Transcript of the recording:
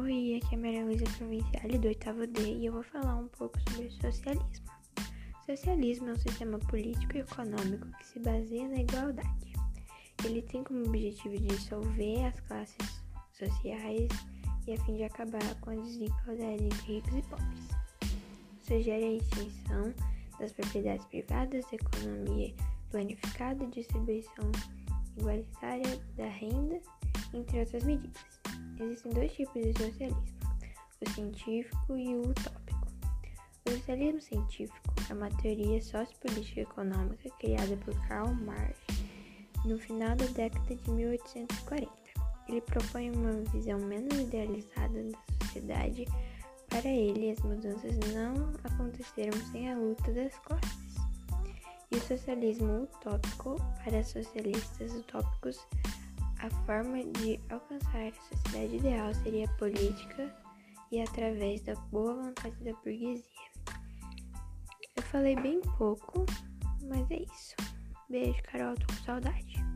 Oi, aqui é a Maria Luísa Provinciale do oitavo D e eu vou falar um pouco sobre socialismo. Socialismo é um sistema político e econômico que se baseia na igualdade. Ele tem como objetivo dissolver as classes sociais e a fim de acabar com a desigualdade entre ricos e pobres. Sugere a extinção das propriedades privadas, economia planificada distribuição igualitária da renda, entre outras medidas. Existem dois tipos de socialismo: o científico e o utópico. O socialismo científico é uma teoria sociopolítica econômica criada por Karl Marx no final da década de 1840. Ele propõe uma visão menos idealizada da sociedade. Para ele, as mudanças não aconteceram sem a luta das classes. E o socialismo utópico, para socialistas utópicos, a forma de alcançar a sociedade ideal seria política e através da boa vontade da burguesia. Eu falei bem pouco, mas é isso. Beijo, Carol, tô com saudade.